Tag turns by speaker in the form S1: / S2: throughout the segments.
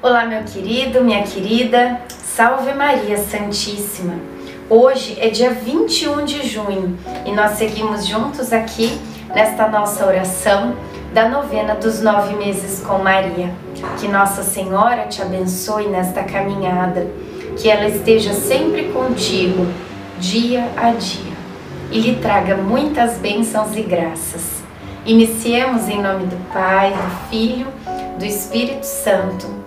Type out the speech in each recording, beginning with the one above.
S1: Olá, meu querido, minha querida, salve Maria Santíssima. Hoje é dia 21 de junho e nós seguimos juntos aqui nesta nossa oração da novena dos nove meses com Maria. Que Nossa Senhora te abençoe nesta caminhada, que ela esteja sempre contigo, dia a dia, e lhe traga muitas bênçãos e graças. Iniciemos em nome do Pai, do Filho, do Espírito Santo.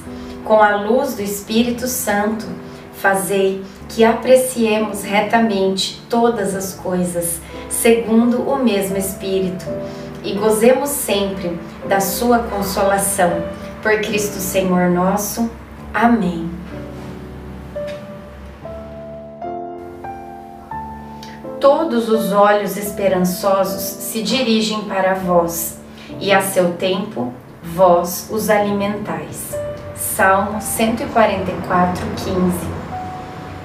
S1: com a luz do Espírito Santo, fazei que apreciemos retamente todas as coisas, segundo o mesmo Espírito, e gozemos sempre da Sua consolação. Por Cristo Senhor nosso. Amém. Todos os olhos esperançosos se dirigem para vós, e a seu tempo vós os alimentais. Salmo 144, 15.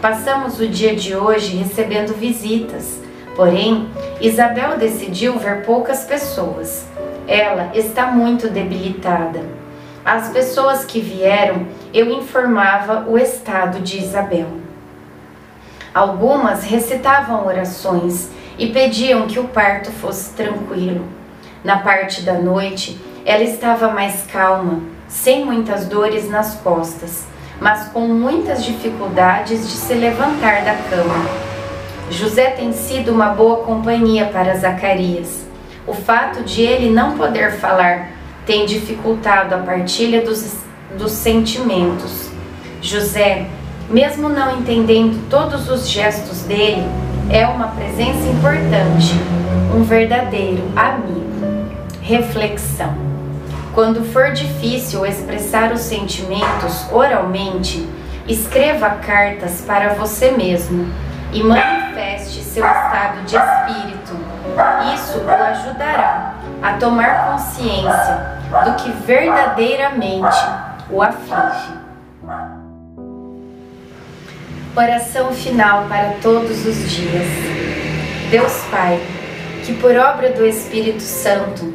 S1: Passamos o dia de hoje recebendo visitas, porém, Isabel decidiu ver poucas pessoas. Ela está muito debilitada. As pessoas que vieram, eu informava o estado de Isabel. Algumas recitavam orações e pediam que o parto fosse tranquilo. Na parte da noite, ela estava mais calma sem muitas dores nas costas, mas com muitas dificuldades de se levantar da cama. José tem sido uma boa companhia para Zacarias. O fato de ele não poder falar tem dificultado a partilha dos, dos sentimentos. José, mesmo não entendendo todos os gestos dele, é uma presença importante, um verdadeiro amigo. Reflexão. Quando for difícil expressar os sentimentos oralmente, escreva cartas para você mesmo e manifeste seu estado de espírito. Isso o ajudará a tomar consciência do que verdadeiramente o aflige. Oração final para todos os dias. Deus Pai, que por obra do Espírito Santo